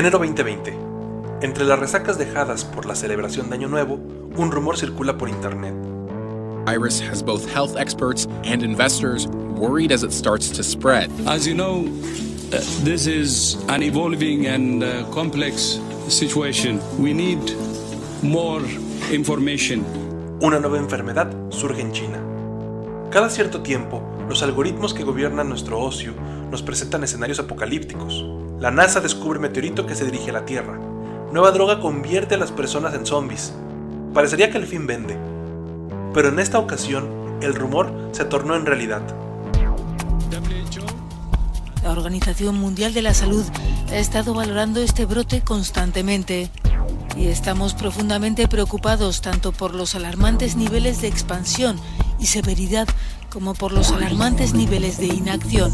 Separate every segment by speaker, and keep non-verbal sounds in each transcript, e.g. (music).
Speaker 1: Enero 2020. Entre las resacas dejadas por la celebración de Año Nuevo, un rumor circula por internet.
Speaker 2: Iris has both health experts and investors worried as it starts to spread.
Speaker 3: As you know, uh, this is an evolving and uh, complex situation. We need more information.
Speaker 1: Una nueva enfermedad surge en China. Cada cierto tiempo, los algoritmos que gobiernan nuestro ocio nos presentan escenarios apocalípticos. La NASA descubre meteorito que se dirige a la Tierra. Nueva droga convierte a las personas en zombies. Parecería que el fin vende. Pero en esta ocasión, el rumor se tornó en realidad.
Speaker 4: La Organización Mundial de la Salud ha estado valorando este brote constantemente y estamos profundamente preocupados tanto por los alarmantes niveles de expansión y severidad como por los alarmantes niveles de inacción.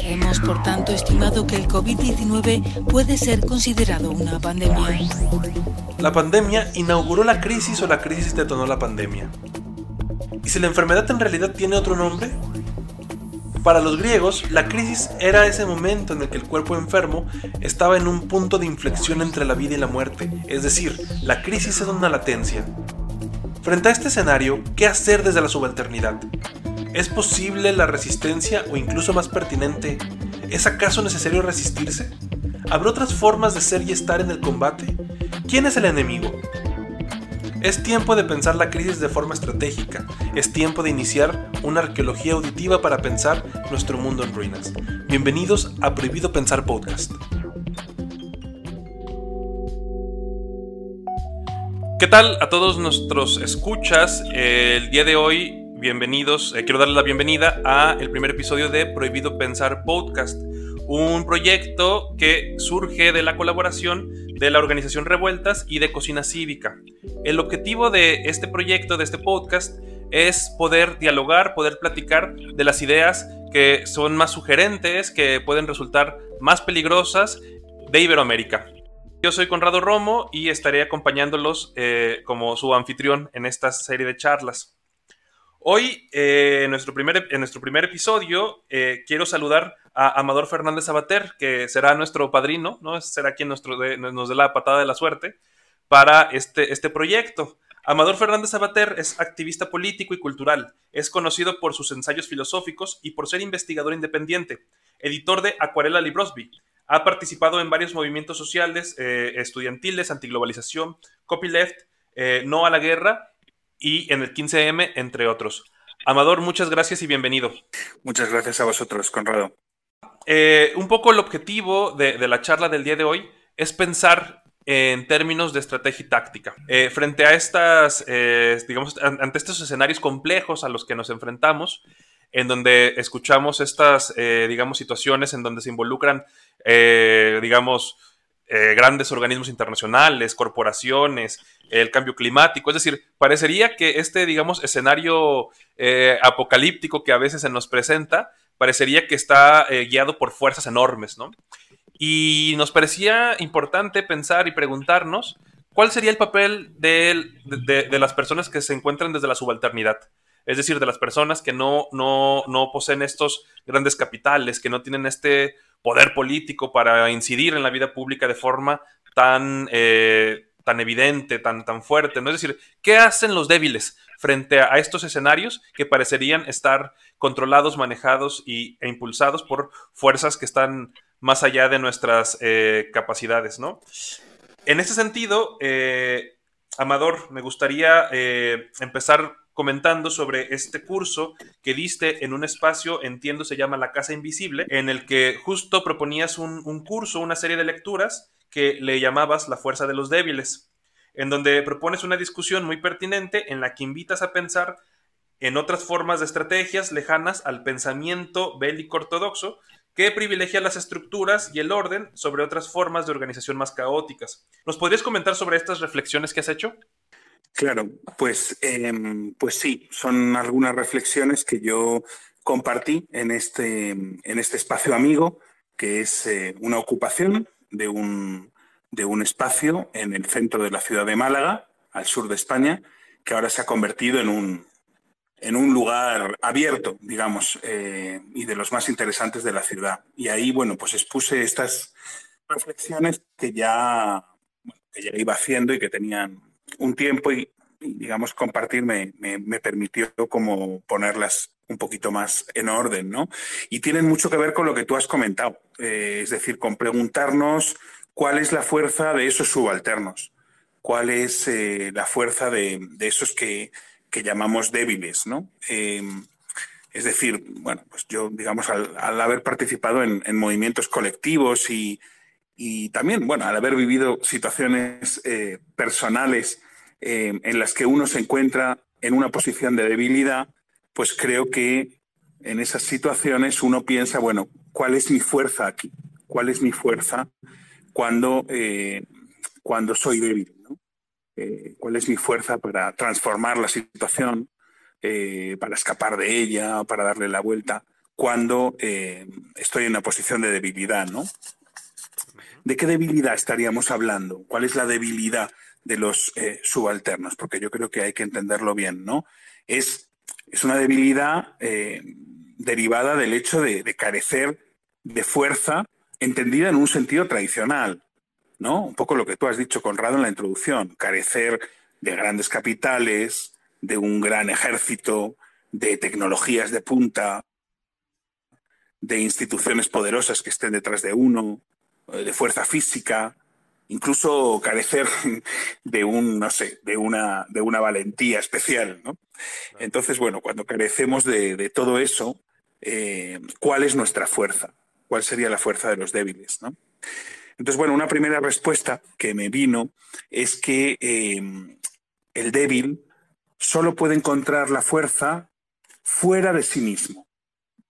Speaker 4: Hemos, por tanto, estimado que el COVID-19 puede ser considerado una pandemia.
Speaker 1: La pandemia inauguró la crisis o la crisis detonó la pandemia. ¿Y si la enfermedad en realidad tiene otro nombre? Para los griegos, la crisis era ese momento en el que el cuerpo enfermo estaba en un punto de inflexión entre la vida y la muerte, es decir, la crisis es una latencia. Frente a este escenario, ¿qué hacer desde la subalternidad? ¿Es posible la resistencia o incluso más pertinente, ¿es acaso necesario resistirse? ¿Habrá otras formas de ser y estar en el combate? ¿Quién es el enemigo? Es tiempo de pensar la crisis de forma estratégica, es tiempo de iniciar una arqueología auditiva para pensar nuestro mundo en ruinas. Bienvenidos a Prohibido Pensar Podcast. ¿Qué tal a todos nuestros escuchas? El día de hoy, bienvenidos, eh, quiero darles la bienvenida a el primer episodio de Prohibido Pensar Podcast, un proyecto que surge de la colaboración de la organización Revueltas y de Cocina Cívica. El objetivo de este proyecto, de este podcast, es poder dialogar, poder platicar de las ideas que son más sugerentes, que pueden resultar más peligrosas de Iberoamérica. Yo soy Conrado Romo y estaré acompañándolos eh, como su anfitrión en esta serie de charlas. Hoy, eh, en, nuestro primer, en nuestro primer episodio, eh, quiero saludar a Amador Fernández Abater, que será nuestro padrino, ¿no? será quien nos dé la patada de la suerte para este, este proyecto. Amador Fernández Abater es activista político y cultural. Es conocido por sus ensayos filosóficos y por ser investigador independiente, editor de Acuarela Librosby, ha participado en varios movimientos sociales, eh, estudiantiles, antiglobalización, copyleft, eh, no a la guerra y en el 15M, entre otros. Amador, muchas gracias y bienvenido.
Speaker 5: Muchas gracias a vosotros, Conrado.
Speaker 1: Eh, un poco el objetivo de, la charla del día de hoy es pensar en términos de estrategia y táctica. frente a estas, digamos, ante estos escenarios complejos a los que nos enfrentamos, en donde escuchamos estas, digamos, situaciones en donde se involucran eh, digamos, eh, grandes organismos internacionales, corporaciones, el cambio climático. Es decir, parecería que este, digamos, escenario eh, apocalíptico que a veces se nos presenta, parecería que está guiado por fuerzas enormes, ¿no? Y nos parecía importante pensar y preguntarnos cuál sería el papel de las personas que se encuentran desde la subalternidad es decir, de las personas que no, no, no poseen estos grandes capitales, que no tienen este poder político para incidir en la vida pública de forma tan, eh, tan evidente, tan, tan fuerte. ¿no? Es decir, ¿qué hacen los débiles frente a, estos escenarios que parecerían estar controlados, manejados y, e impulsados por fuerzas que están más allá de nuestras eh, capacidades? ¿no? En ese sentido, eh, Amador, me gustaría empezar comentando sobre este curso que diste en un espacio, entiendo se llama La Casa Invisible, en el que justo proponías un, curso, una serie de lecturas que le llamabas La Fuerza de los Débiles, en donde propones una discusión muy pertinente en la que invitas a pensar en otras formas de estrategias lejanas al pensamiento bélico ortodoxo que privilegia las estructuras y el orden sobre otras formas de organización más caóticas. ¿Nos podrías comentar sobre estas reflexiones que has hecho?
Speaker 5: Claro, pues, em, pues sí, son algunas reflexiones que yo compartí en este, en este espacio amigo, que es eh, una ocupación de un, de un espacio en el centro de la ciudad de Málaga, al sur de España, que ahora se ha convertido en un, en un lugar abierto, digamos, eh, y de los más interesantes de la ciudad. Y ahí, bueno, pues expuse estas, reflexiones que ya, que ya iba haciendo y que tenían un tiempo y, digamos, compartirme me, permitió como ponerlas un poquito más en orden, ¿no? Y tienen mucho que ver con lo que tú has comentado, eh, es decir, con preguntarnos cuál es la fuerza de esos subalternos, cuál es eh, la fuerza de, esos que, llamamos débiles, ¿no? Eh, es decir, bueno, pues yo, digamos, al, haber participado en, movimientos colectivos y, también, bueno, al haber vivido situaciones personales en las que uno se encuentra en una posición de debilidad, pues creo que en esas situaciones uno piensa, bueno, ¿cuál es mi fuerza aquí? ¿Cuál es mi fuerza cuando, eh, cuando soy débil? Eh, ¿Cuál es mi fuerza para transformar la situación, eh, para escapar de ella, para darle la vuelta, cuando estoy en una posición de debilidad? ¿no? ¿De qué debilidad estaríamos hablando? ¿Cuál es la debilidad de los subalternos? Porque yo creo que hay que entenderlo bien, ¿no? Es es una debilidad eh, derivada del hecho de, carecer de fuerza entendida en un sentido tradicional, ¿no? Un poco lo que tú has dicho, Conrado, en la introducción, carecer de grandes capitales, de un gran ejército, de tecnologías de punta, de instituciones poderosas que estén detrás de uno, eh, de fuerza física, incluso carecer (laughs) de un, no sé, de una, de una valentía especial, ¿no? Entonces, bueno, cuando carecemos de, todo eso, eh, ¿cuál es nuestra fuerza? ¿Cuál sería la fuerza de los débiles, ¿no? Entonces, bueno, una primera respuesta que me vino es que eh, el débil solo puede encontrar la fuerza fuera de sí mismo,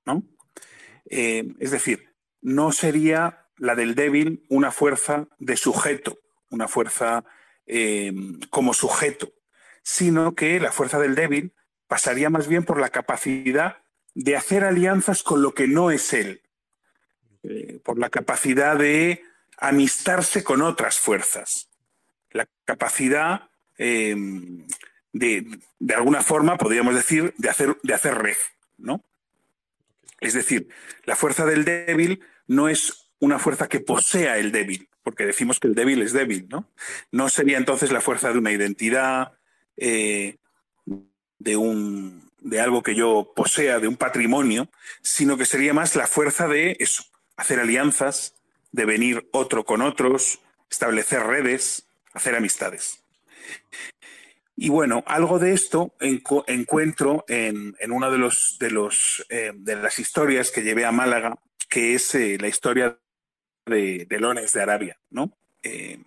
Speaker 5: ¿no? Eh, es decir, no sería la del débil una fuerza de sujeto, una fuerza eh, como sujeto, sino que la fuerza del débil pasaría más bien por la capacidad de hacer alianzas con lo que no es él, eh, por la capacidad de amistarse con otras fuerzas, la capacidad em, de, de, alguna forma, podríamos decir, de hacer, de hacer red, ¿no? Es decir, la fuerza del débil no es una fuerza que posea el débil, porque decimos que el débil es débil, ¿no? No sería entonces la fuerza de una identidad, eh, de, un, de algo que yo posea, de un patrimonio, sino que sería más la fuerza de eso, hacer alianzas, de venir otro con otros, establecer redes, hacer amistades. Y bueno, algo de esto encuentro en, una de, los, de, los, eh, de las historias que llevé a Málaga, que es eh, la historia de, de de Arabia, ¿no? Eh,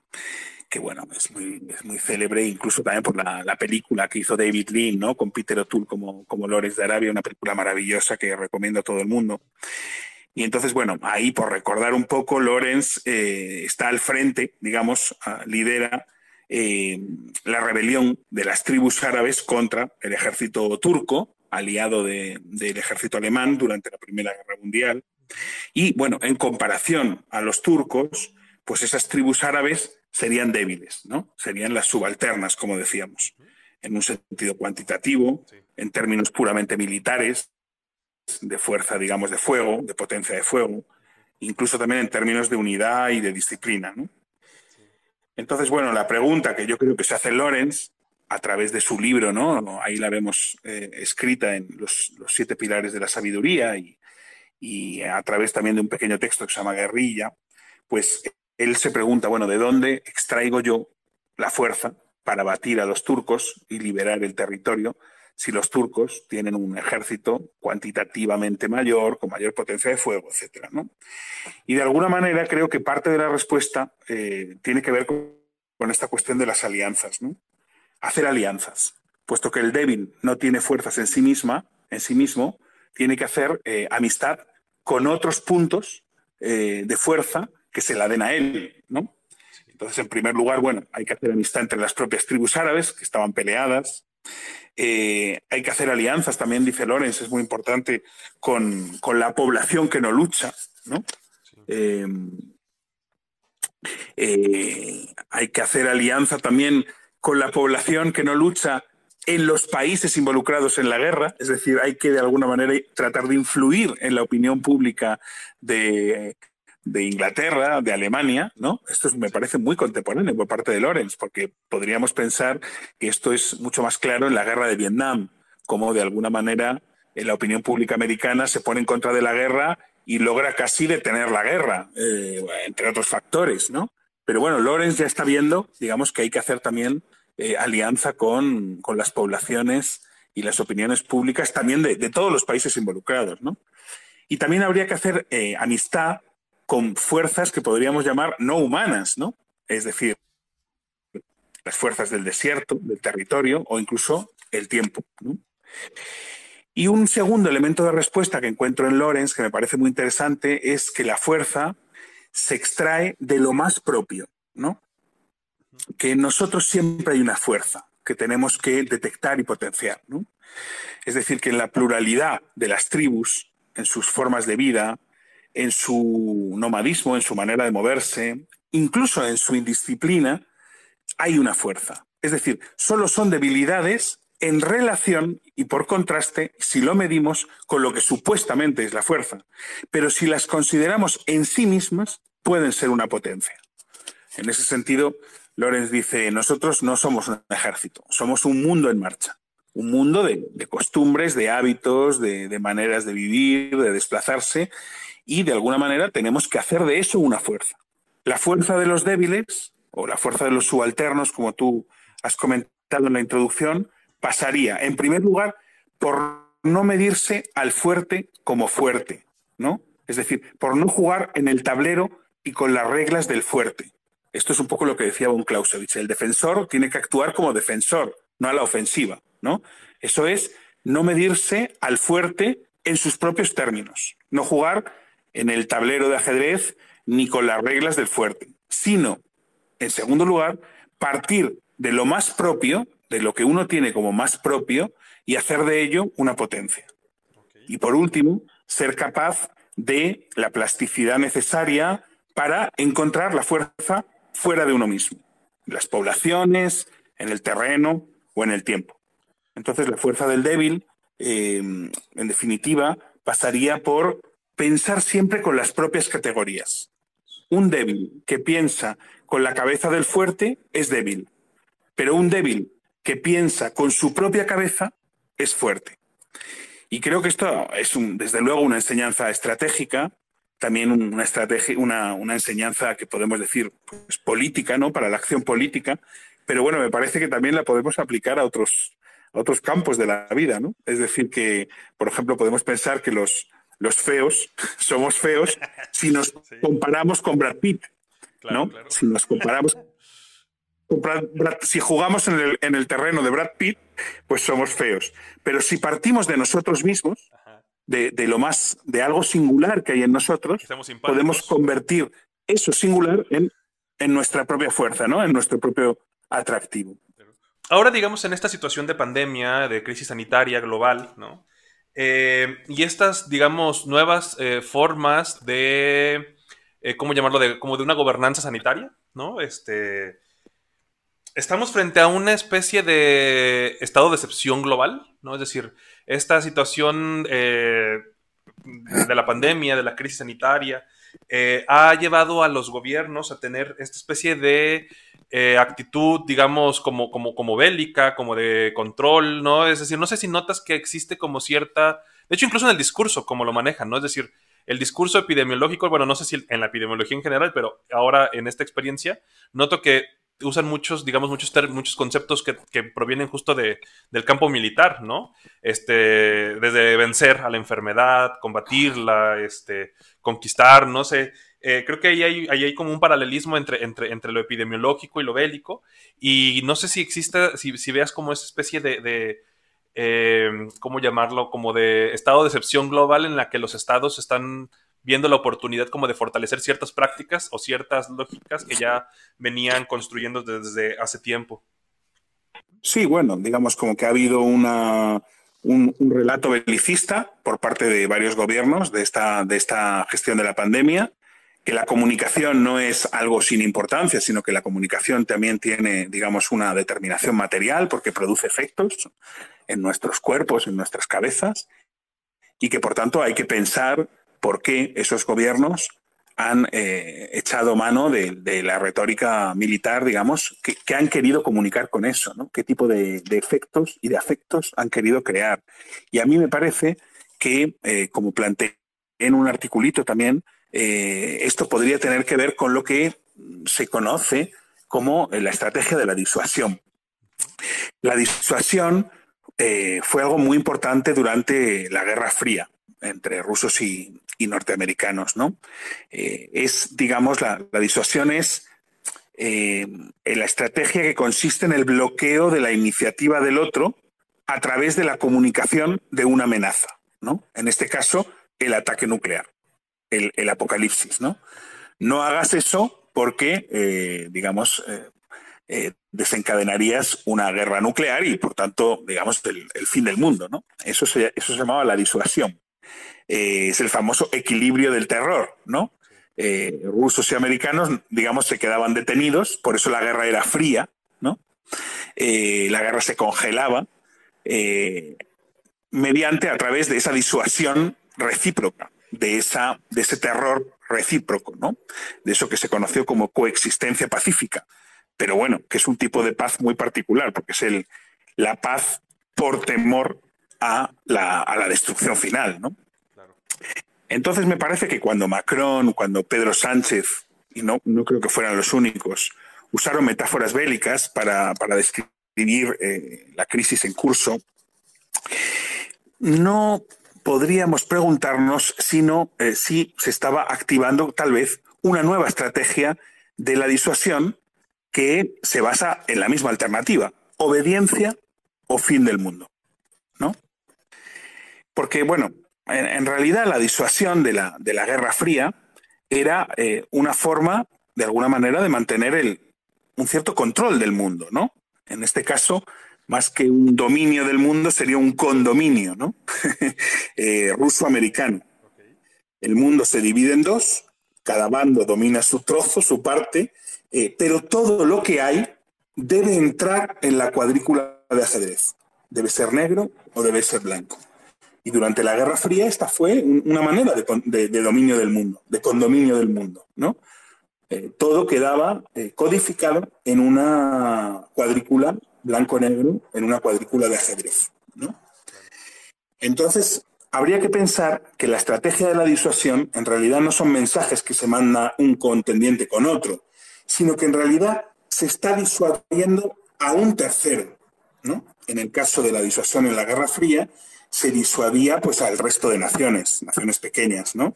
Speaker 5: que bueno, es muy, es muy célebre, incluso también por la, película que hizo David Lean, ¿no? Con Peter O'Toole como, como Lorenz de Arabia, una película maravillosa que recomiendo a todo el mundo. Y entonces, bueno, ahí por recordar un poco, Lorenz eh, está al frente, digamos, lidera eh, la rebelión de las tribus árabes contra el ejército turco, aliado del ejército alemán durante la Primera Guerra Mundial. Y bueno, en comparación a los turcos, pues esas tribus árabes serían débiles, ¿no? Serían las subalternas, como decíamos, en un sentido cuantitativo, en términos puramente militares, de fuerza, digamos, de fuego, de potencia de fuego, incluso también en términos de unidad y de disciplina, ¿no? Entonces, bueno, la pregunta que yo creo que se hace Lorenz a través de su libro, ¿no? Ahí la vemos eh, escrita en los, los, siete pilares de la sabiduría y, y a través también de un pequeño texto que se llama Guerrilla, pues él se pregunta, bueno, ¿de dónde extraigo yo la fuerza para batir a los turcos y liberar el territorio si los turcos tienen un ejército cuantitativamente mayor, con mayor potencia de fuego, etcétera, Y de alguna manera creo que parte de la respuesta eh, tiene que ver con, esta cuestión de las alianzas, ¿no? Hacer alianzas, puesto que el débil no tiene fuerzas en sí misma, en sí mismo, tiene que hacer eh, amistad con otros puntos eh, de fuerza que se la den a él, ¿no? Entonces, en primer lugar, bueno, hay que hacer amistad entre las propias tribus árabes que estaban peleadas. Eh, hay que hacer alianzas también, dice Lorenz, es muy importante, con, la población que no lucha, ¿no? hay que hacer alianza también con la población que no lucha en los países involucrados en la guerra, es decir, hay que de alguna manera tratar de influir en la opinión pública de, de Inglaterra, de Alemania, ¿no? Esto me parece muy contemporáneo por parte de Lorenz, porque podríamos pensar que esto es mucho más claro en la guerra de Vietnam, como de alguna manera en la opinión pública americana se pone en contra de la guerra y logra casi detener la guerra, eh, entre otros factores, ¿no? Pero bueno, Lorenz ya está viendo, digamos, que hay que hacer también eh, alianza con, con, las poblaciones y las opiniones públicas también de, de, todos los países involucrados, ¿no? Y también habría que hacer eh, amistad con fuerzas que podríamos llamar no humanas, ¿no? Es decir, las fuerzas del desierto, del territorio o incluso el tiempo. Y un segundo elemento de respuesta que encuentro en Lorenz, que me parece muy interesante, es que la fuerza se extrae de lo más propio, ¿no? Que en nosotros siempre hay una fuerza que tenemos que detectar y potenciar, ¿no? Es decir, que en la pluralidad de las tribus, en sus formas de vida, en su nomadismo, en su manera de moverse, incluso en su indisciplina, hay una fuerza. Es decir, solo son debilidades en relación y por contraste si lo medimos con lo que supuestamente es la fuerza. Pero si las consideramos en sí mismas, pueden ser una potencia. En ese sentido, Lorenz dice, nosotros no somos un ejército, somos un mundo en marcha. Un mundo de, costumbres, de hábitos, de maneras de vivir, de desplazarse, y de alguna manera tenemos que hacer de eso una fuerza. La fuerza de los débiles o la fuerza de los subalternos, como tú has comentado en la introducción, pasaría, en primer lugar, por no medirse al fuerte como fuerte, ¿no? Es decir, por no jugar en el tablero y con las reglas del fuerte. Esto es un poco lo que decía von Clausewitz. El defensor tiene que actuar como defensor, no a la ofensiva, ¿no? Eso es no medirse al fuerte en sus propios términos, no jugar en el tablero de ajedrez ni con las reglas del fuerte, sino, en segundo lugar, partir de lo más propio, de lo que uno tiene como más propio, y hacer de ello una potencia. Y por último, ser capaz de la plasticidad necesaria para encontrar la fuerza fuera de uno mismo, en las poblaciones, en el terreno o en el tiempo. Entonces, la fuerza del débil, eh, en definitiva, pasaría por pensar siempre con las propias categorías. Un débil que piensa con la cabeza del fuerte es débil, pero un débil que piensa con su propia cabeza es fuerte. Y creo que esto es, desde luego, una enseñanza estratégica, también una, estrategia, una, enseñanza que podemos decir pues, política, ¿no? Para la acción política, pero bueno, me parece que también la podemos aplicar a otros, a otros campos de la vida, ¿no? Es decir, que, por ejemplo, podemos pensar que los, los feos (laughs) somos feos (laughs) si nos comparamos con Brad Pitt, ¿no? Si nos comparamos si jugamos en el, terreno de Brad Pitt, pues somos feos. Pero si partimos de nosotros mismos, de, lo más, de algo singular que hay en nosotros, podemos convertir eso singular en, en nuestra propia fuerza, ¿no? En nuestro propio atractivo.
Speaker 1: Ahora, digamos, en esta situación de pandemia, de crisis sanitaria global, ¿no? Eh, y estas, digamos, nuevas eh, formas de, eh, ¿cómo llamarlo? De, como de una gobernanza sanitaria, ¿no? Este, estamos frente a una especie de estado de excepción global, ¿no? Es decir, esta situación de la pandemia, de la crisis sanitaria, ha llevado a los gobiernos a tener esta especie de eh, actitud, digamos, como, como, como bélica, como de control, ¿no? Es decir, no sé si notas que existe como cierta, de hecho, incluso en el discurso, como lo manejan, ¿no? Es decir, el discurso epidemiológico, bueno, no sé si en la epidemiología en general, pero ahora en esta experiencia, noto que usan muchos, digamos, muchos, muchos conceptos que, que provienen justo de, del campo militar, ¿no? Este, desde vencer a la enfermedad, combatirla, este, conquistar, no sé. Eh, creo que ahí hay, hay, como un paralelismo entre, entre, entre, lo epidemiológico y lo bélico. Y no sé si existe, si, si veas como esa especie de, em, ¿cómo llamarlo? Como de estado de excepción global en la que los estados están viendo la oportunidad como de fortalecer ciertas prácticas o ciertas lógicas que ya venían construyendo desde hace tiempo.
Speaker 5: Sí, bueno, digamos como que ha habido un, un, relato belicista por parte de varios gobiernos de esta, de esta gestión de la pandemia que la comunicación no es algo sin importancia, sino que la comunicación también tiene, digamos, una determinación material porque produce efectos en nuestros cuerpos, en nuestras cabezas, y que por tanto hay que pensar por qué esos gobiernos han eh, echado mano de, la retórica militar, digamos, que, han querido comunicar con eso, ¿no? ¿Qué tipo de, efectos y de afectos han querido crear? Y a mí me parece que, eh, como planteé en un articulito también, eh, esto podría tener que ver con lo que se conoce como la estrategia de la disuasión. La disuasión fue algo muy importante durante la Guerra Fría entre rusos y, y norteamericanos, ¿no? Eh, es, digamos, la, disuasión es eh, la estrategia que consiste en el bloqueo de la iniciativa del otro a través de la comunicación de una amenaza, ¿no? En este caso, el ataque nuclear, el, apocalipsis, ¿no? No hagas eso porque, eh, digamos, desencadenarías una guerra nuclear y, por tanto, digamos, el, fin del mundo, ¿no? Eso se, eso se llamaba la disuasión. Eh, es el famoso equilibrio del terror, ¿no? Eh, rusos y americanos, digamos, se quedaban detenidos, por eso la guerra era fría, ¿no? Eh, la guerra se congelaba mediante a través de esa disuasión recíproca, de, esa, de ese terror recíproco, ¿no? De eso que se conoció como coexistencia pacífica. Pero bueno, que es un tipo de paz muy particular, porque es el, la paz por temor a la, a la destrucción final, ¿no? Entonces me parece que cuando Macron, cuando Pedro Sánchez, y no, no creo que fueran los únicos, usaron metáforas bélicas para, describir eh, la crisis en curso, no podríamos preguntarnos sino, eh, si se estaba activando tal vez una nueva estrategia de la disuasión que se basa en la misma alternativa, obediencia o fin del mundo. ¿no? Porque, bueno, en, realidad la disuasión de la, de la Guerra Fría era eh, una forma, de alguna manera, de mantener el, un cierto control del mundo, ¿no? En este caso, más que un dominio del mundo, sería un condominio, ¿no? (laughs) Eh, ruso-americano. El mundo se divide en dos, cada bando domina su trozo, su parte, eh, pero todo lo que hay debe entrar en la cuadrícula de ajedrez. Debe ser negro o debe ser blanco. Y durante la Guerra Fría esta fue una manera de, dominio del mundo, de condominio del mundo, ¿no? Eh, todo quedaba eh, codificado en una cuadrícula blanco-negro, en una cuadrícula de ajedrez, ¿no? Entonces, habría que pensar que la estrategia de la disuasión en realidad no son mensajes que se manda un contendiente con otro, sino que en realidad se está disuadiendo a un tercero, ¿no? En el caso de la disuasión en la Guerra Fría, se disuadía pues al resto de naciones, naciones pequeñas, ¿no?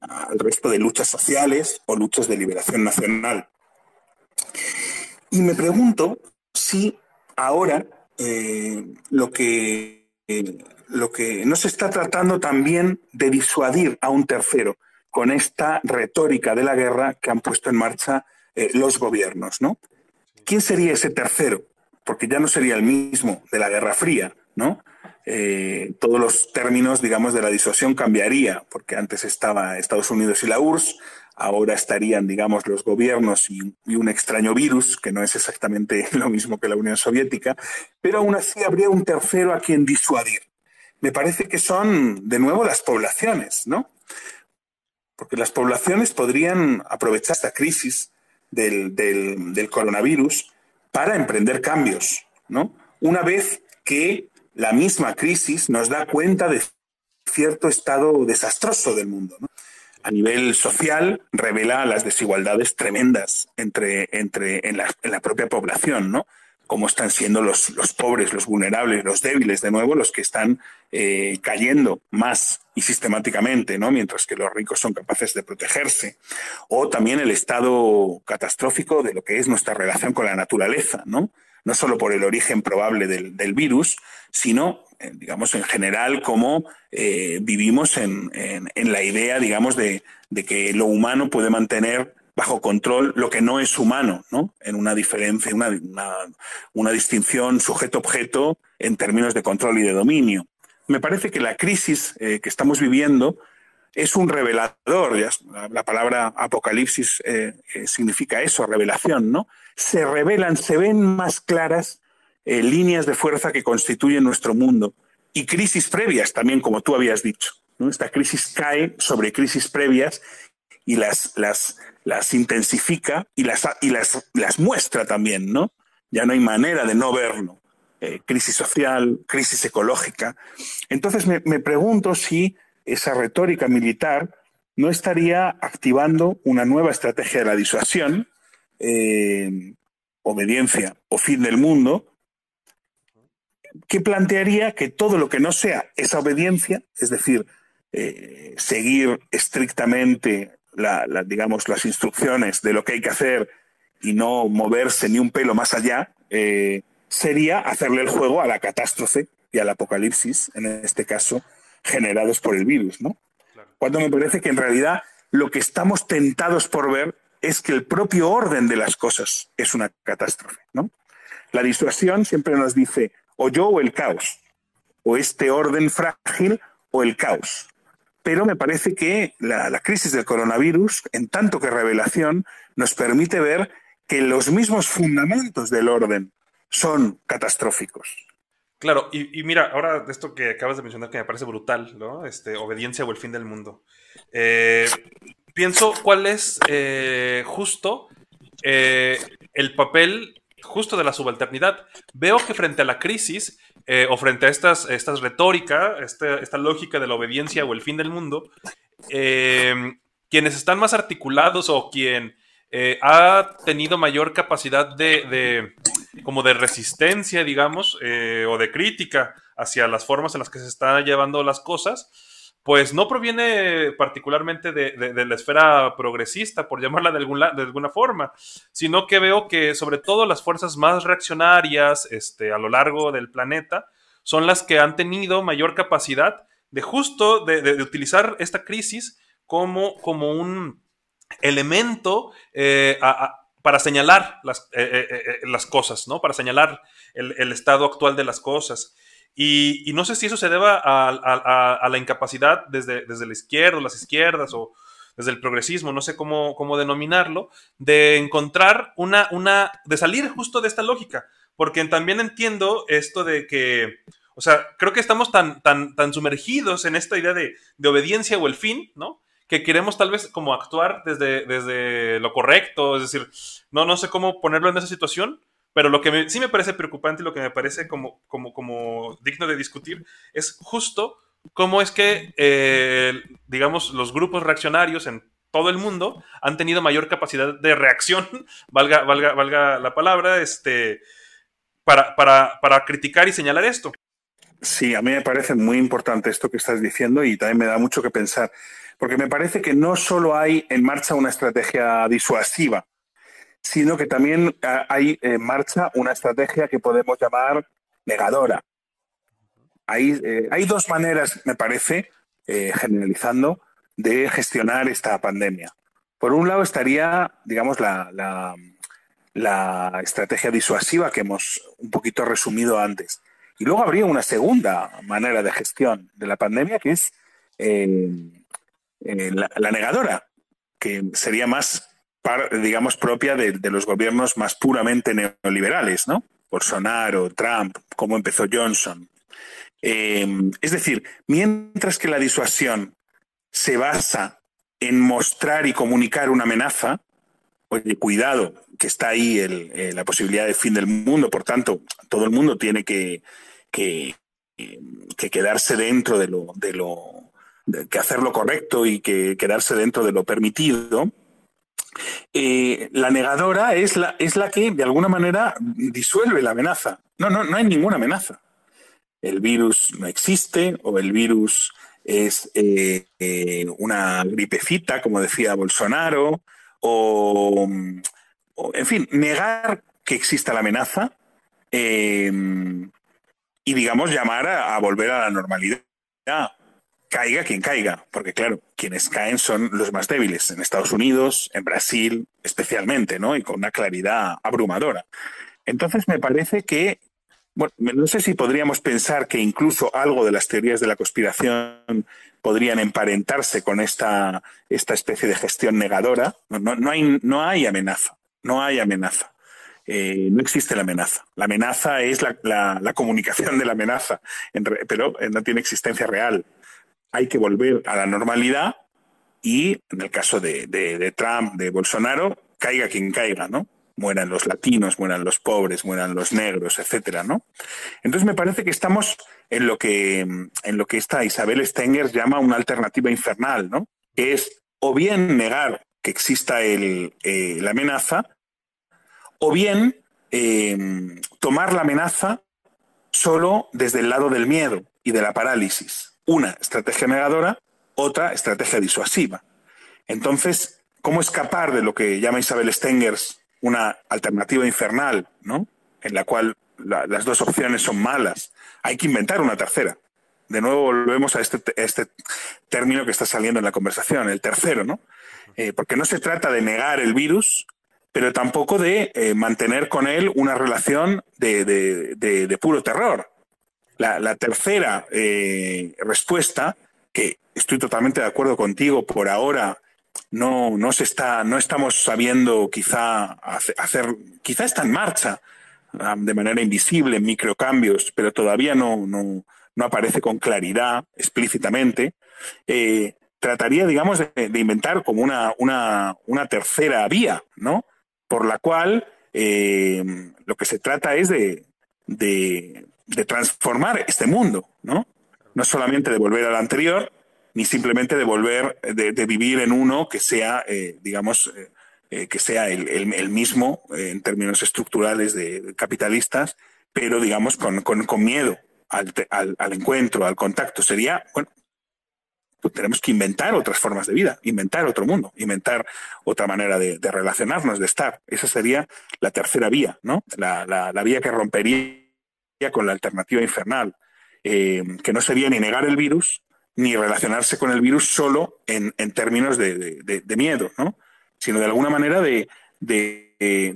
Speaker 5: Al resto de luchas sociales o luchas de liberación nacional. Y me pregunto si ahora eh, lo, que, eh, lo que no se está tratando también de disuadir a un tercero con esta retórica de la guerra que han puesto en marcha eh, los gobiernos, ¿no? ¿Quién sería ese tercero? Porque ya no sería el mismo de la Guerra Fría, ¿no? Eh, todos los términos, digamos, de la disuasión cambiaría, porque antes estaba Estados Unidos y la URSS, ahora estarían, digamos, los gobiernos y, un extraño virus, que no es exactamente (laughs) lo mismo que la Unión Soviética, pero aún así habría un tercero a quien disuadir. Me parece que son, de nuevo, las poblaciones, ¿no? Porque las poblaciones podrían aprovechar esta crisis del, del coronavirus para emprender cambios, ¿no? Una vez que la misma crisis nos da cuenta de cierto estado desastroso del mundo. A nivel social, revela las desigualdades tremendas entre, entre, en, la, propia población, ¿no? Cómo están siendo los, los, pobres, los vulnerables, los débiles, de nuevo, los que están eh, cayendo más y sistemáticamente, ¿no? Mientras que los ricos son capaces de protegerse. O también el estado catastrófico de lo que es nuestra relación con la naturaleza, ¿no? No solo por el origen probable del, virus, sino, eh, digamos, en general, cómo eh, vivimos en, la idea, digamos, de, que lo humano puede mantener bajo control lo que no es humano, ¿no? En una diferencia, una, una, distinción sujeto-objeto en términos de control y de dominio. Me parece que la crisis eh, que estamos viviendo es un revelador. La, palabra apocalipsis significa eso, revelación, ¿no? Se revelan, se ven más claras eh, líneas de fuerza que constituyen nuestro mundo y crisis previas también, como tú habías dicho. Esta crisis cae sobre crisis previas y las, las, las intensifica y, las, y las, las muestra también, ¿no? Ya no hay manera de no verlo. Eh, crisis social, crisis ecológica. Entonces me, me, pregunto si esa retórica militar no estaría activando una nueva estrategia de la disuasión, eh, obediencia o fin del mundo, que plantearía que todo lo que no sea esa obediencia, es decir, eh, seguir estrictamente la, la, digamos, las instrucciones de lo que hay que hacer y no moverse ni un pelo más allá, eh, sería hacerle el juego a la catástrofe y al apocalipsis, en este caso, generados por el virus, ¿no? Claro. Cuando me parece que en realidad lo que estamos tentados por ver es que el propio orden de las cosas es una catástrofe, ¿no? La disuasión siempre nos dice o yo o el caos, o este orden frágil o el caos. Pero me parece que la, crisis del coronavirus, en tanto que revelación, nos permite ver que los mismos fundamentos del orden son catastróficos.
Speaker 1: Claro, y, y, mira, ahora esto que acabas de mencionar que me parece brutal, ¿no? Este, obediencia o el fin del mundo. Eh, pienso cuál es eh, justo eh, el papel justo de la subalternidad. Veo que frente a la crisis eh, o frente a estas, estas retórica, esta, esta, lógica de la obediencia o el fin del mundo, quienes están más articulados o quien ha tenido mayor capacidad de, de como de resistencia, digamos, o de crítica hacia las formas en las que se están llevando las cosas, pues no proviene particularmente de, la esfera progresista, por llamarla de, de alguna forma, sino que veo que sobre todo las fuerzas más reaccionarias este, a lo largo del planeta son las que han tenido mayor capacidad de justo de, utilizar esta crisis como, como un elemento eh, para señalar las, eh, eh, las, cosas, ¿no? Para señalar el estado actual de las cosas. Y, no sé si eso se deba a, la incapacidad desde, desde la izquierda, las izquierdas o desde el progresismo, no sé cómo, cómo denominarlo, de encontrar una, una, de salir justo de esta lógica, porque también entiendo esto de que, o sea, creo que estamos tan, tan, tan sumergidos en esta idea de, de obediencia o el fin, ¿no? que queremos tal vez como actuar desde, desde lo correcto, es decir, no, no sé cómo ponerlo en esa situación, pero lo que me, sí me parece preocupante y lo que me parece como, digno de discutir es justo cómo es que, eh, digamos, los grupos reaccionarios en todo el mundo han tenido mayor capacidad de reacción, (laughs) valga, valga, valga la palabra, este, para, para, para criticar y señalar esto.
Speaker 5: Sí, a mí me parece muy importante esto que estás diciendo y también me da mucho que pensar porque me parece que no solo hay en marcha una estrategia disuasiva, sino que también ah, hay en marcha una estrategia que podemos llamar negadora. Hay, eh, hay dos maneras, me parece, eh, generalizando, de gestionar esta pandemia. Por un lado estaría, digamos, la, la, estrategia disuasiva que hemos un poquito resumido antes. Y luego habría una segunda manera de gestión de la pandemia, que es eh, eh, la, negadora, que sería más, par, digamos, propia de, de, los gobiernos más puramente neoliberales, ¿no? Bolsonaro, Trump, como empezó Johnson. Eh, es decir, mientras que la disuasión se basa en mostrar y comunicar una amenaza, oye, cuidado, que está ahí el, eh, la posibilidad de fin del mundo, por tanto, todo el mundo tiene que quedarse dentro de lo, de lo que hacer lo correcto y que quedarse dentro de lo permitido, eh, la negadora es la, es la que de alguna manera disuelve la amenaza. No, no, no hay ninguna amenaza. El virus no existe o el virus es eh, una gripecita, como decía Bolsonaro, o, en fin, negar que exista la amenaza eh, y, digamos, llamar a volver a la normalidad caiga quien caiga, porque claro, quienes caen son los más débiles, en Estados Unidos, en Brasil especialmente, ¿no? Y con una claridad abrumadora. Entonces me parece que, bueno, no sé si podríamos pensar que incluso algo de las teorías de la conspiración podrían emparentarse con esta, esta especie de gestión negadora. No, hay, no hay amenaza, no hay amenaza. Eh, no existe la amenaza. La amenaza es la, la, comunicación de la amenaza, en, pero no tiene existencia real hay que volver a la normalidad y en el caso de, de, Trump, de Bolsonaro, caiga quien caiga, ¿no? Mueran los latinos, mueran los pobres, mueran los negros, etcétera, ¿no? Entonces me parece que estamos en lo que, en lo que esta Isabel Stenger llama una alternativa infernal, ¿no? Que es o bien negar que exista el, eh, la amenaza, o bien eh, tomar la amenaza solo desde el lado del miedo y de la parálisis. Una estrategia negadora, otra estrategia disuasiva. Entonces, ¿cómo escapar de lo que llama Isabel Stengers una alternativa infernal, ¿no? en la cual las dos opciones son malas? Hay que inventar una tercera. De nuevo volvemos a este, este término que está saliendo en la conversación, el tercero, ¿no? Eh, porque no se trata de negar el virus, pero tampoco de eh, mantener con él una relación de, puro terror. La, tercera eh, respuesta, que estoy totalmente de acuerdo contigo, por ahora no, no se está, no estamos sabiendo quizá hacer, quizá está en marcha ah, de manera invisible, microcambios, pero todavía no, no, aparece con claridad explícitamente. Eh, trataría, digamos, de, inventar como una, una, una tercera vía, ¿no? por la cual eh, lo que se trata es de, transformar este mundo, ¿no? No solamente de volver al anterior, ni simplemente de volver, de, vivir en uno que sea, eh, digamos, eh, que sea el, mismo en términos estructurales de, capitalistas, pero digamos con, miedo al, al, encuentro, al contacto. Sería, bueno, pues tenemos que inventar otras formas de vida, inventar otro mundo, inventar otra manera de, relacionarnos, de estar. Esa sería la tercera vía, ¿no? La, vía que rompería con la alternativa infernal, eh, que no sería ni negar el virus, ni relacionarse con el virus solo en, términos de, miedo, ¿no? Sino de alguna manera de,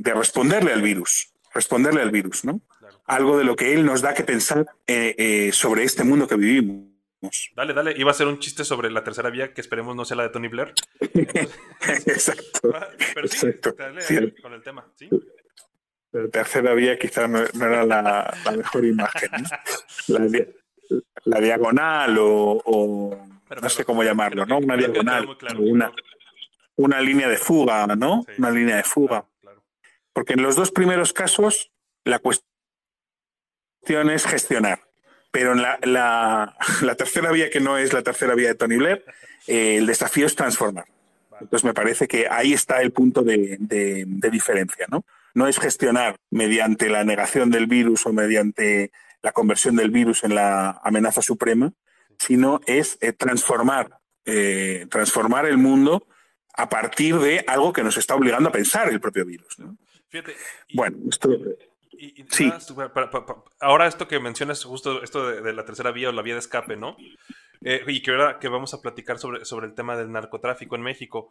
Speaker 5: responderle al virus, responderle al virus, ¿no? Algo de lo que él nos da que pensar eh, eh, sobre este mundo que vivimos.
Speaker 1: Dale, dale. Iba a ser un chiste sobre la tercera vía que esperemos no sea la de Tony Blair. (laughs)
Speaker 5: exacto.
Speaker 1: Ah, pero sí, con el tema, ¿sí?
Speaker 5: La tercera vía quizás no, era la, mejor imagen. La, diagonal o, no sé cómo llamarlo, ¿no? Una diagonal. una, una línea de fuga, ¿no? Una línea de fuga. Porque en los dos primeros casos la cuestión es gestionar. Pero en la, tercera vía, que no es la tercera vía de Tony Blair, eh, el desafío es transformar. Entonces me parece que ahí está el punto de, diferencia, ¿no? No es gestionar mediante la negación del virus o mediante la conversión del virus en la amenaza suprema, sino es eh, transformar, eh, transformar el mundo a partir de algo que nos está obligando a pensar el propio virus. bueno, esto
Speaker 1: sí. ahora esto que mencionas, justo esto de, la tercera vía o la vía de escape, ¿no? Eh, y que ahora que vamos a platicar sobre, sobre el tema del narcotráfico en México,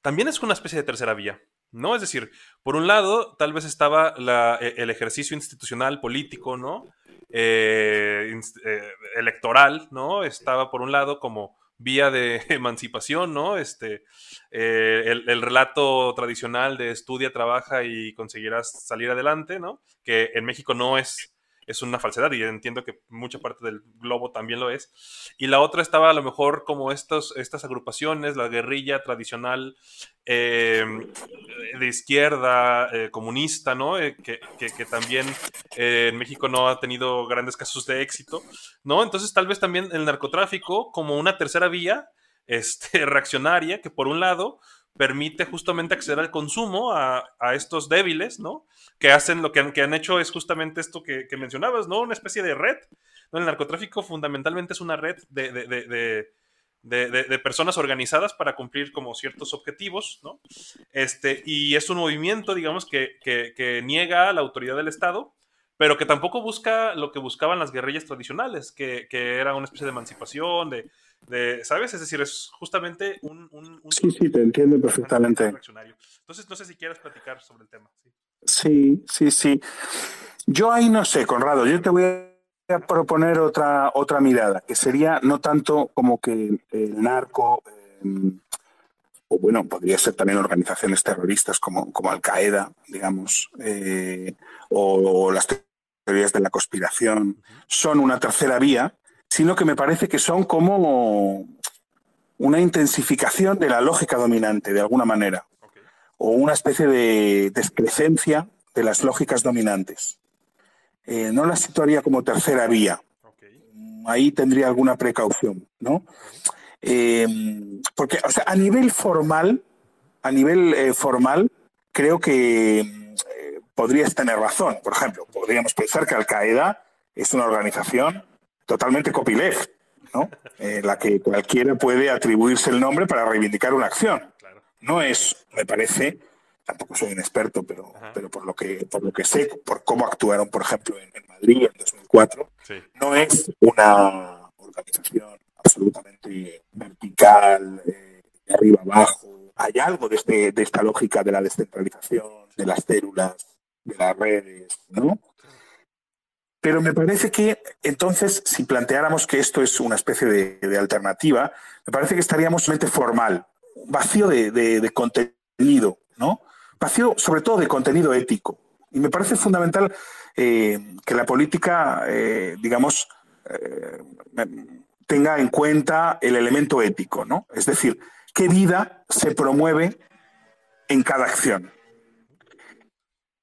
Speaker 1: también es una especie de tercera vía, ¿no? Es decir, por un lado, tal vez estaba e, el ejercicio institucional político, ¿no? Eh, eh, electoral, ¿no? Estaba por un lado como vía de (laughs) emancipación, ¿no? Este, eh, el, relato tradicional de estudia, trabaja y conseguirás salir adelante, ¿no? Que en México no es, es una falsedad y entiendo que mucha parte del globo también lo es. Y la otra estaba a lo mejor como estos, estas agrupaciones, la guerrilla tradicional em, de izquierda, eh, comunista, ¿no? Eh, que, también en México no ha tenido grandes casos de éxito, ¿no? Entonces tal vez también el narcotráfico como una tercera vía este, (laughs) reaccionaria que por un lado permite justamente acceder al consumo a, estos débiles, ¿no? Que hacen lo que han, que han hecho es justamente esto que, mencionabas, ¿no? Una especie de red. El narcotráfico fundamentalmente es una red de, de, personas organizadas para cumplir como ciertos objetivos, ¿no? Este, y es un movimiento, digamos, que, que niega a la autoridad del Estado pero que tampoco busca lo que buscaban las guerrillas tradicionales, que, que era una especie de emancipación, de, de, ¿sabes? Es decir, es justamente un...
Speaker 5: sí, sí, te entiendo perfectamente.
Speaker 1: Entonces, no sé si quieres platicar sobre el tema.
Speaker 5: ¿sí? sí, sí, Yo ahí no sé, Conrado, yo te voy a proponer otra, otra mirada, que sería no tanto como que el narco... Em, o bueno, podría ser también organizaciones terroristas como, como Al Qaeda, digamos, eh, o, las teorías de la conspiración, son una tercera vía, sino que me parece que son como, una intensificación de la lógica dominante, de alguna manera, o una especie de despresencia de las lógicas dominantes. Eh, no la situaría como tercera vía. Ahí tendría alguna precaución, ¿no? Eh, porque, o sea, a nivel formal, a nivel eh, formal, creo que podrías tener razón. Por ejemplo, podríamos pensar que Al Qaeda es una organización totalmente copyleft, ¿no? la que cualquiera puede atribuirse el nombre para reivindicar una acción. No es, me parece, tampoco soy un experto, pero, pero por, lo que, por lo que sé, por cómo actuaron, por ejemplo, en, Madrid en 2004, no es una organización absolutamente vertical, eh, de arriba abajo. Hay algo de, este, de esta lógica de la descentralización, de las células, de las redes, ¿no? Pero me parece que entonces, si planteáramos que esto es una especie de, alternativa, me parece que estaríamos solamente formal, vacío de, contenido, ¿no? Vacío sobre todo de contenido ético. Y me parece fundamental eh, que la política, eh, digamos, eh, tenga en cuenta el elemento ético, ¿no? Es decir, qué vida se promueve en cada acción.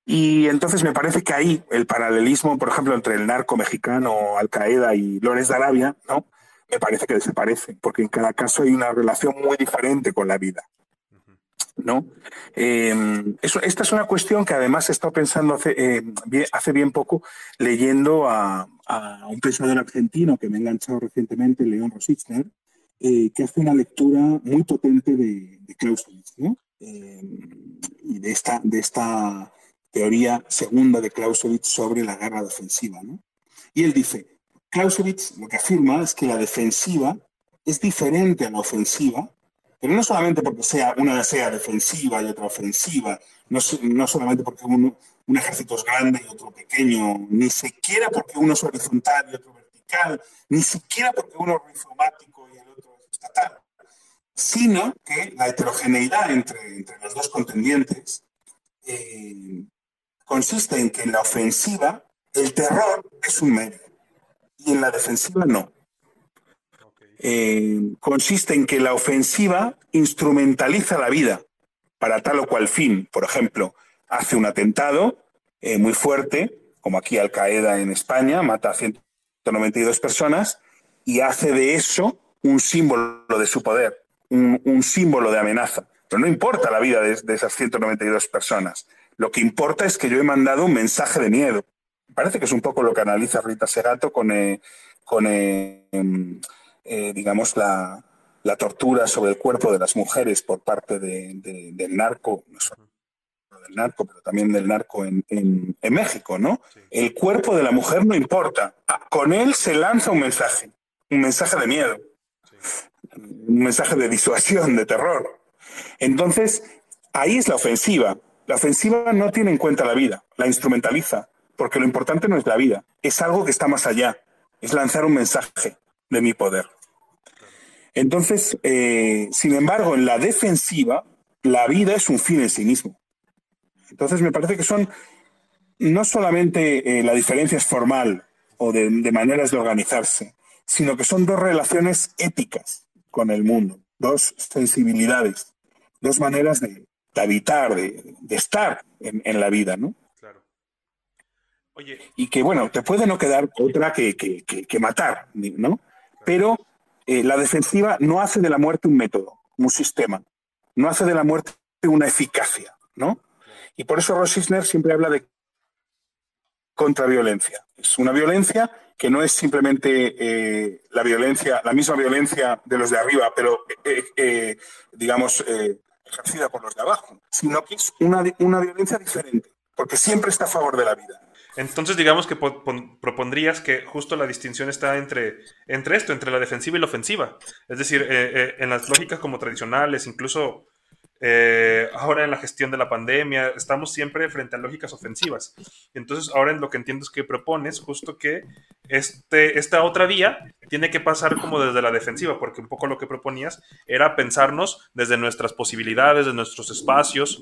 Speaker 5: Y entonces me parece que ahí el paralelismo, por ejemplo, entre el narco mexicano, Al Qaeda y Lores de Arabia, ¿no? Me parece que desaparece, porque en cada caso hay una relación muy diferente con la vida. ¿no? Em, eso, esta es una cuestión que además he estado pensando hace, eh, bien, hace bien poco leyendo a, un pensador argentino que me ha enganchado recientemente, León Rosichner, eh, que hace una lectura muy potente de, de Clausewitz ¿no? Em, y de esta, de esta teoría segunda de Clausewitz sobre la guerra defensiva. ¿no? Y él dice, Clausewitz lo que afirma es que la defensiva es diferente a la ofensiva, pero no solamente porque sea una sea defensiva y otra ofensiva, no, no solamente porque uno, un ejército es grande y otro pequeño, ni siquiera porque uno es horizontal y otro vertical, ni siquiera porque uno es informático y el otro es estatal, sino que la heterogeneidad entre, entre los dos contendientes eh, consiste en que en la ofensiva el terror es un medio y en la defensiva no. Eh, consiste en que la ofensiva instrumentaliza la vida para tal o cual fin. Por ejemplo, hace un atentado eh, muy fuerte, como aquí Al Qaeda en España, mata a 192 personas y hace de eso un símbolo de su poder, un, símbolo de amenaza. Pero no importa la vida de, de esas 192 personas. Lo que importa es que yo he mandado un mensaje de miedo. Parece que es un poco lo que analiza Rita Segato con, eh, con eh, em, eh, digamos, la, tortura sobre el cuerpo de las mujeres por parte del narco, no solo del narco, pero también del narco en, México, ¿no? El cuerpo de la mujer no importa. Ah, con él se lanza un mensaje, un mensaje de miedo, un mensaje de disuasión, de terror. Entonces, ahí es la ofensiva. La ofensiva no tiene en cuenta la vida, la instrumentaliza, porque lo importante no es la vida, es algo que está más allá, es lanzar un mensaje de mi poder. Entonces, eh, sin embargo, en la defensiva, la vida es un fin en sí mismo. Entonces, me parece que son, no solamente eh, la diferencia es formal o de, maneras de organizarse, sino que son dos relaciones éticas con el mundo, dos sensibilidades, dos maneras de, habitar, de, estar en, la vida, ¿no? Claro. Oye. Y que, bueno, te puede no quedar otra que, que matar, ¿no? Pero eh, la defensiva no hace de la muerte un método, un sistema, no hace de la muerte una eficacia, ¿no? Y por eso Rosisner siempre habla de contraviolencia. Es una violencia que no es simplemente eh, la violencia, la misma violencia de los de arriba, pero eh, digamos ejercida por los de abajo, sino que es una, una violencia diferente, porque siempre está a favor de la vida.
Speaker 1: Entonces, digamos que propondrías que justo la distinción está entre, entre esto, entre la defensiva y la ofensiva. Es decir, eh, eh, en las lógicas como tradicionales, incluso eh, ahora en la gestión de la pandemia, estamos siempre frente a lógicas ofensivas. Entonces, ahora en lo que entiendo es que propones justo que este, esta otra vía tiene que pasar como desde la defensiva, porque un poco lo que proponías era pensarnos desde nuestras posibilidades, de nuestros espacios.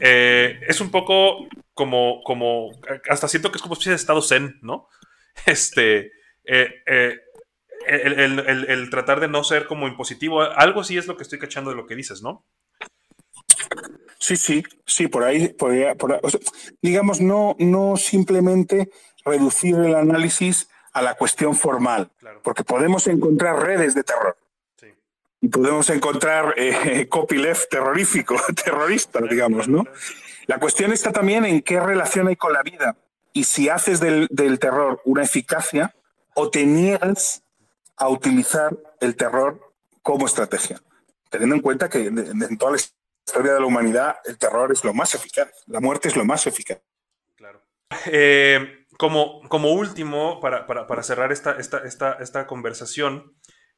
Speaker 1: es un poco como, como, hasta siento que es como especie de estado zen, ¿no? (laughs) Este, eh, eh, el, tratar de no ser como impositivo, algo sí es lo que estoy cachando de lo que dices, ¿no?
Speaker 5: Sí, sí, sí, por ahí, por digamos, no, no simplemente reducir el análisis a la cuestión formal, porque podemos encontrar redes de terror. Y podemos encontrar eh, (laughs) copyleft terrorífico, (laughs) terrorista, digamos, ¿no? La cuestión está también en qué relación hay con la vida. Y si haces del, terror una eficacia o te niegas a utilizar el terror como estrategia, teniendo en cuenta que en toda la historia de la humanidad el terror es lo más eficaz, la muerte es lo más eficaz.
Speaker 1: Claro. Eh, como, como último, para, cerrar esta, esta, esta conversación,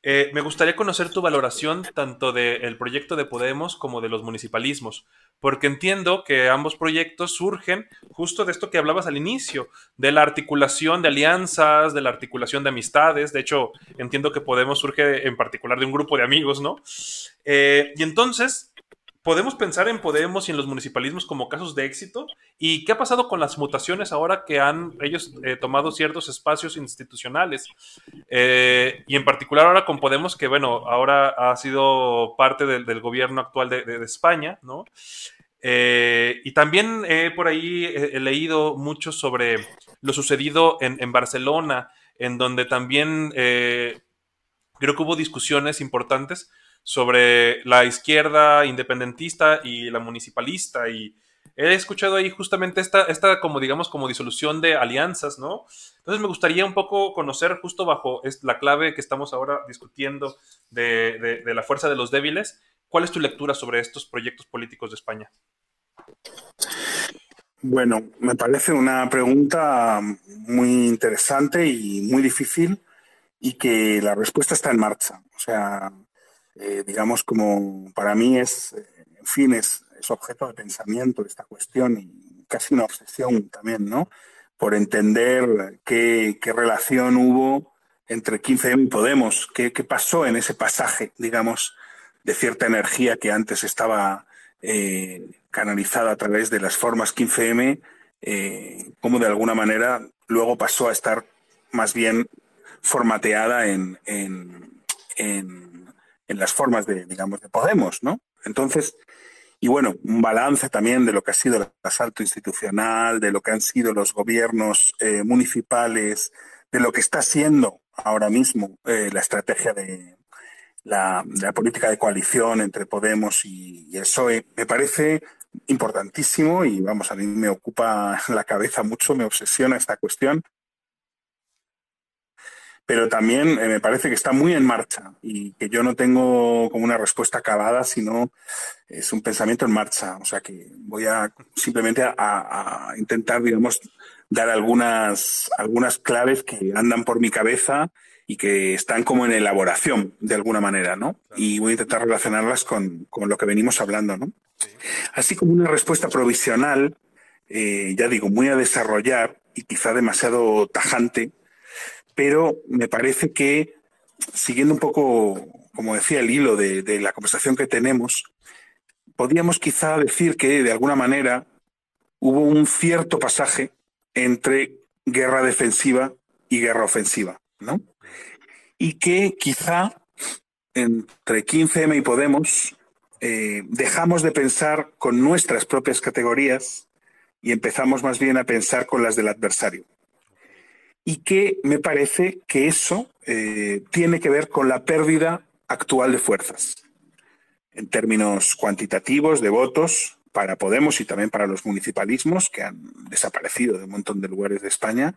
Speaker 1: eh, me gustaría conocer tu valoración tanto del proyecto de Podemos como de los municipalismos, porque entiendo que ambos proyectos surgen justo de esto que hablabas al inicio, de la articulación de alianzas, de la articulación de amistades. De hecho, entiendo que Podemos surge en particular de un grupo de amigos, ¿no? Eh, y entonces, podemos pensar en Podemos y en los municipalismos como casos de éxito. ¿Y qué ha pasado con las mutaciones ahora que han ellos eh, tomado ciertos espacios institucionales? Eh, y en particular ahora con Podemos, que bueno, ahora ha sido parte del, gobierno actual de, España, ¿no? Eh, y también por ahí he, leído mucho sobre lo sucedido en, en Barcelona, en donde también creo que hubo discusiones importantes sobre la izquierda independentista y la municipalista y he escuchado ahí justamente esta, esta como digamos como disolución de alianzas, ¿no? Entonces me gustaría un poco conocer justo bajo la clave que estamos ahora discutiendo de, la fuerza de los débiles, ¿cuál es tu lectura sobre estos proyectos políticos de España?
Speaker 5: Bueno, me parece una pregunta muy interesante y muy difícil y que la respuesta está en marcha. O sea, eh, digamos, como para mí es, eh, en fin, es, objeto de pensamiento esta cuestión y casi una obsesión también, ¿no? Por entender qué, relación hubo entre 15M y Podemos, qué, pasó en ese pasaje, digamos, de cierta energía que antes estaba eh, canalizada a través de las formas 15M, como de alguna manera luego pasó a estar más bien formateada en en las formas de, digamos, de Podemos, ¿no? Entonces, y bueno, un balance también de lo que ha sido el asalto institucional, de lo que han sido los gobiernos eh, municipales, de lo que está siendo ahora mismo eh, la estrategia de la, política de coalición entre Podemos y, y el PSOE, me parece importantísimo y vamos, a mí me ocupa (laughs) la cabeza mucho, me obsesiona esta cuestión pero también eh, me parece que está muy en marcha y que yo no tengo como una respuesta acabada, sino es un pensamiento en marcha. O sea que voy a simplemente a, intentar, digamos, dar algunas, algunas claves que andan por mi cabeza y que están como en elaboración de alguna manera, ¿no? Y voy a intentar relacionarlas con, con lo que venimos hablando, ¿no? Así como una respuesta provisional, eh, ya digo, muy a desarrollar y quizá demasiado tajante, pero me parece que, siguiendo un poco, como decía, el hilo de, la conversación que tenemos, podríamos quizá decir que de alguna manera hubo un cierto pasaje entre guerra defensiva y guerra ofensiva, ¿no? Y que quizá entre 15M y Podemos eh, dejamos de pensar con nuestras propias categorías y empezamos más bien a pensar con las del adversario y que me parece que eso eh, tiene que ver con la pérdida actual de fuerzas en términos cuantitativos de votos para Podemos y también para los municipalismos que han desaparecido de un montón de lugares de España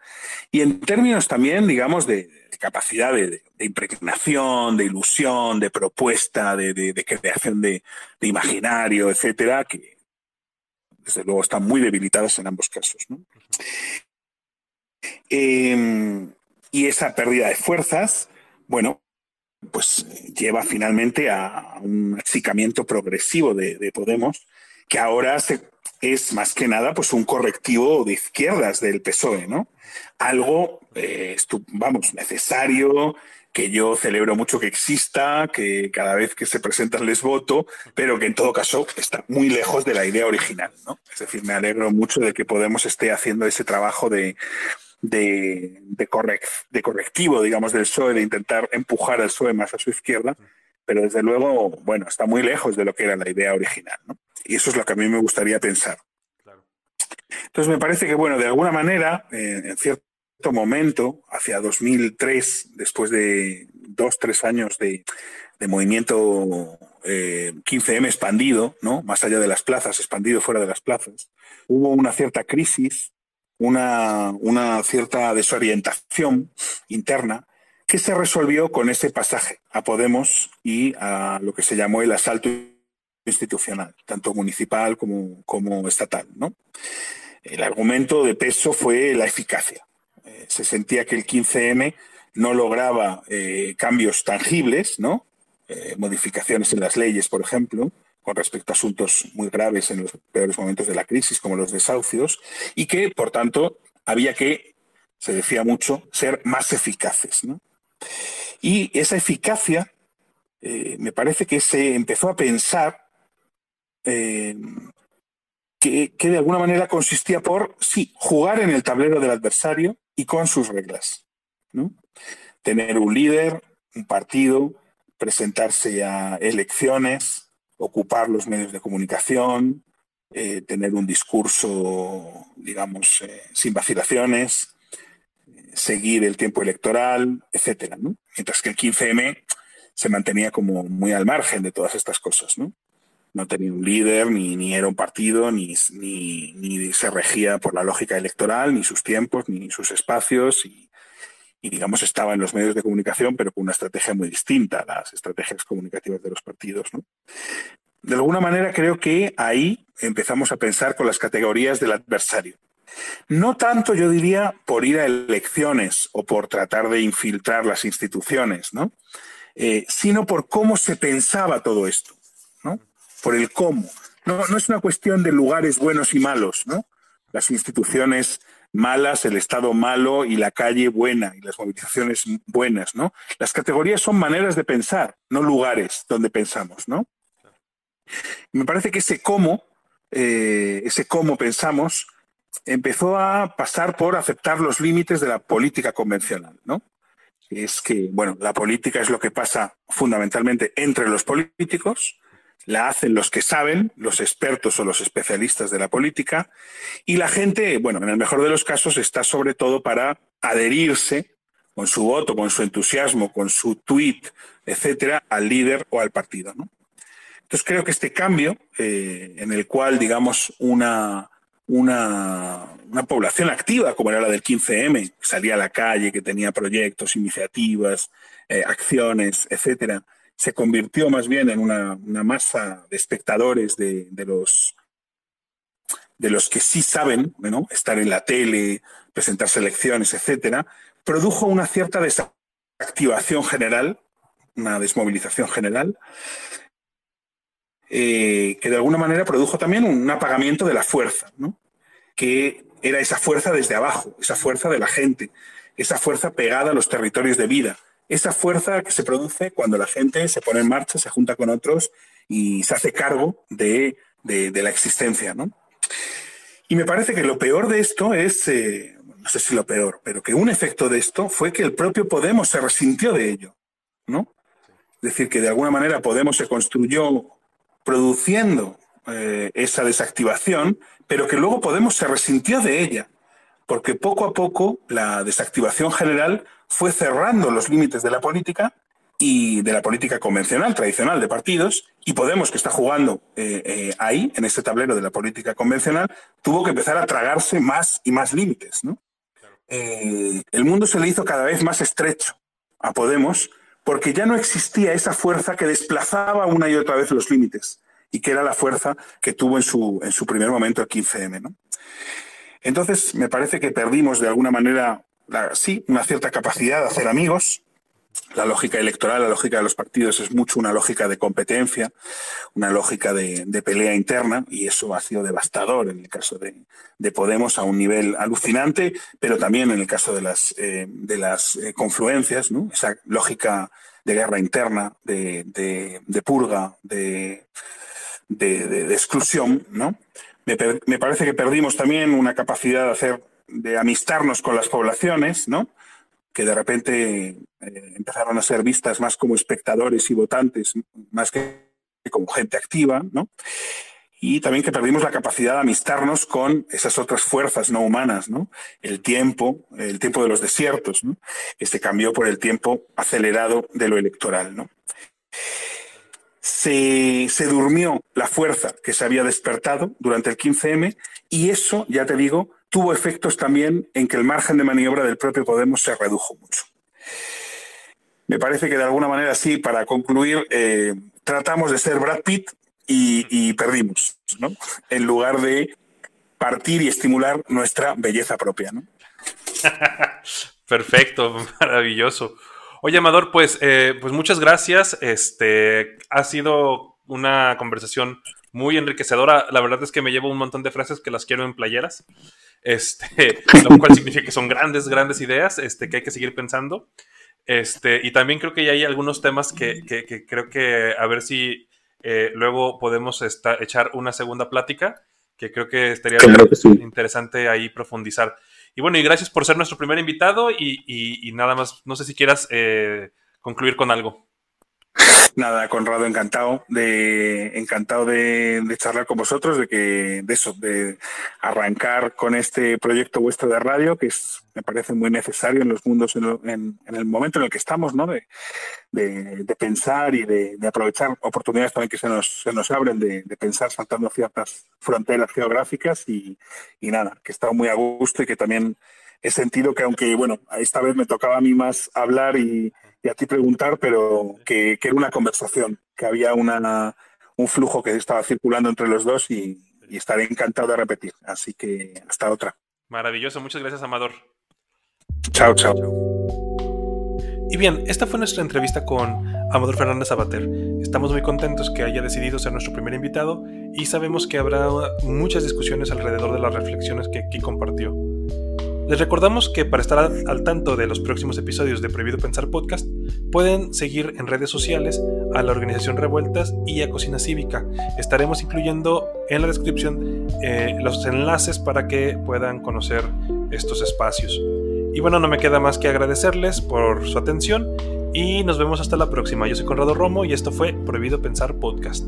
Speaker 5: y en términos también, digamos, de, capacidad de, impregnación, de ilusión, de propuesta, de, creación de, imaginario, etcétera, que desde luego están muy debilitados en ambos casos. Em, y esa pérdida de fuerzas, bueno, pues lleva finalmente a un achicamiento progresivo de, Podemos, que ahora es más que nada pues un correctivo de izquierdas del PSOE, ¿no? Algo, eh, vamos, necesario, que yo celebro mucho que exista, que cada vez que se presentan les voto, pero que en todo caso está muy lejos de la idea original, ¿no? Es decir, me alegro mucho de que Podemos esté haciendo ese trabajo de, de, de, de correctivo, digamos, del PSOE, de intentar empujar al PSOE más a su izquierda, pero desde luego, bueno, está muy lejos de lo que era la idea original. ¿no? Y eso es lo que a mí me gustaría pensar. Entonces me parece que, bueno, de alguna manera, eh, en cierto momento, hacia 2003, después de dos, tres años de, de movimiento eh, 15M expandido, ¿no? más allá de las plazas, expandido fuera de las plazas, hubo una cierta crisis, una, una cierta desorientación interna que se resolvió con ese pasaje a Podemos y a lo que se llamó el asalto institucional, tanto municipal como, como estatal. ¿no? El argumento de peso fue la eficacia. Eh, se sentía que el 15M no lograba eh, cambios tangibles, ¿no? Eh, modificaciones en las leyes, por ejemplo, con respecto a asuntos muy graves en los peores momentos de la crisis, como los desahucios, y que, por tanto, había que, se decía mucho, ser más eficaces. Y esa eficacia, me parece que se empezó a pensar que, de alguna manera consistía por, sí, jugar en el tablero del adversario y con sus reglas. Tener un líder, un partido, presentarse a elecciones, ocupar los medios de comunicación, eh, tener un discurso, digamos, eh, sin vacilaciones, seguir el tiempo electoral, etcétera, ¿no? Mientras que el 15M se mantenía como muy al margen de todas estas cosas, ¿no? no tenía un líder, ni, ni era un partido, ni, ni, se regía por la lógica electoral, ni sus tiempos, ni sus espacios, y, digamos estaba en los medios de comunicación, pero con una estrategia muy distinta a las estrategias comunicativas de los partidos. De alguna manera creo que ahí empezamos a pensar con las categorías del adversario. No tanto, yo diría, por ir a elecciones o por tratar de infiltrar las instituciones, ¿no? Eh, sino por cómo se pensaba todo esto por el cómo. No, no es una cuestión de lugares buenos y malos, ¿no? Las instituciones malas, el Estado malo y la calle buena y las movilizaciones buenas, ¿no? Las categorías son maneras de pensar, no lugares donde pensamos, ¿no? me parece que ese cómo, eh, ese cómo pensamos, empezó a pasar por aceptar los límites de la política convencional, ¿no? Es que, bueno, la política es lo que pasa fundamentalmente entre los políticos, la hacen los que saben, los expertos o los especialistas de la política, y la gente, bueno, en el mejor de los casos está sobre todo para adherirse con su voto, con su entusiasmo, con su tweet, etcétera, al líder o al partido. Entonces creo que este cambio, eh, en el cual, digamos, una, una, población activa, como era la del 15M, que salía a la calle, que tenía proyectos, iniciativas, eh, acciones, etcétera, se convirtió más bien en una, masa de espectadores de, los de los que sí saben estar en la tele, presentarse elecciones, etcétera, produjo una cierta desactivación general, una desmovilización general, eh, que de alguna manera produjo también un apagamiento de la fuerza, que era esa fuerza desde abajo, esa fuerza de la gente, esa fuerza pegada a los territorios de vida, esa fuerza que se produce cuando la gente se pone en marcha, se junta con otros y se hace cargo de, la existencia. ¿no? Y me parece que lo peor de esto es, eh, no sé si lo peor, pero que un efecto de esto fue que el propio Podemos se resintió de ello. ¿no? Es decir, que de alguna manera Podemos se construyó produciendo eh, esa desactivación, pero que luego Podemos se resintió de ella, porque poco a poco la desactivación general fue cerrando los límites de la política y de la política convencional, tradicional de partidos, y Podemos, que está jugando eh, eh, ahí, en este tablero de la política convencional, tuvo que empezar a tragarse más y más límites. Eh, el mundo se le hizo cada vez más estrecho a Podemos porque ya no existía esa fuerza que desplazaba una y otra vez los límites y que era la fuerza que tuvo en su, en su primer momento el 15M. Entonces, me parece que perdimos de alguna manera sí, una cierta capacidad de hacer amigos. La lógica electoral, la lógica de los partidos es mucho una lógica de competencia, una lógica de, pelea interna, y eso ha sido devastador en el caso de, Podemos a un nivel alucinante, pero también en el caso de las, eh, de las eh, confluencias, esa lógica de guerra interna, de, purga, de, exclusión, ¿no? Me, me, parece que perdimos también una capacidad de hacer de amistarnos con las poblaciones, ¿no? que de repente eh, empezaron a ser vistas más como espectadores y votantes, más que como gente activa, ¿no? Y también que perdimos la capacidad de amistarnos con esas otras fuerzas no humanas, ¿no? El tiempo, el tiempo de los desiertos, ¿no? Se cambió por el tiempo acelerado de lo electoral, ¿no? Se, se durmió la fuerza que se había despertado durante el 15M y eso, ya te digo, tuvo efectos también en que el margen de maniobra del propio Podemos se redujo mucho. Me parece que de alguna manera sí, para concluir, eh, tratamos de ser Brad Pitt y, perdimos, ¿no? En lugar de partir y estimular nuestra belleza propia, ¿no? (laughs)
Speaker 1: Perfecto, maravilloso. Oye, Amador, pues, eh, pues muchas gracias. Este ha sido una conversación muy enriquecedora. La verdad es que me llevo un montón de frases que las quiero en playeras. Este, (laughs) lo cual significa que son grandes, grandes ideas este, que hay que seguir pensando. Este, y también creo que ya hay algunos temas que, que, creo que a ver si eh, luego podemos echar una segunda plática, que creo que estaría interesante ahí profundizar. Y bueno, y gracias por ser nuestro primer invitado y, y, nada más, no sé si quieras eh, concluir con algo.
Speaker 5: Nada, Conrado, encantado de encantado de, charlar con vosotros, de que de eso, de arrancar con este proyecto vuestro de radio, que es, me parece muy necesario en los mundos, en, el momento en el que estamos, ¿no? De, pensar y de, aprovechar oportunidades también que se nos, se nos abren, de, pensar saltando ciertas fronteras geográficas y, y nada, que he estado muy a gusto y que también he sentido que aunque, bueno, esta vez me tocaba a mí más hablar y y a ti preguntar, pero que, era una conversación, que había una, un flujo que estaba circulando entre los dos y, estaré encantado de repetir. Así que hasta otra.
Speaker 1: Maravilloso, muchas gracias, Amador.
Speaker 5: Chao, chao.
Speaker 1: Y bien, esta fue nuestra entrevista con Amador Fernández Abater. Estamos muy contentos que haya decidido ser nuestro primer invitado y sabemos que habrá muchas discusiones alrededor de las reflexiones que aquí compartió. Les recordamos que para estar al tanto de los próximos episodios de Prohibido Pensar Podcast, pueden seguir en redes sociales a la organización Revueltas y a Cocina Cívica. Estaremos incluyendo en la descripción eh, los enlaces para que puedan conocer estos espacios. Y bueno, no me queda más que agradecerles por su atención y nos vemos hasta la próxima. Yo soy Conrado Romo y esto fue Prohibido Pensar Podcast.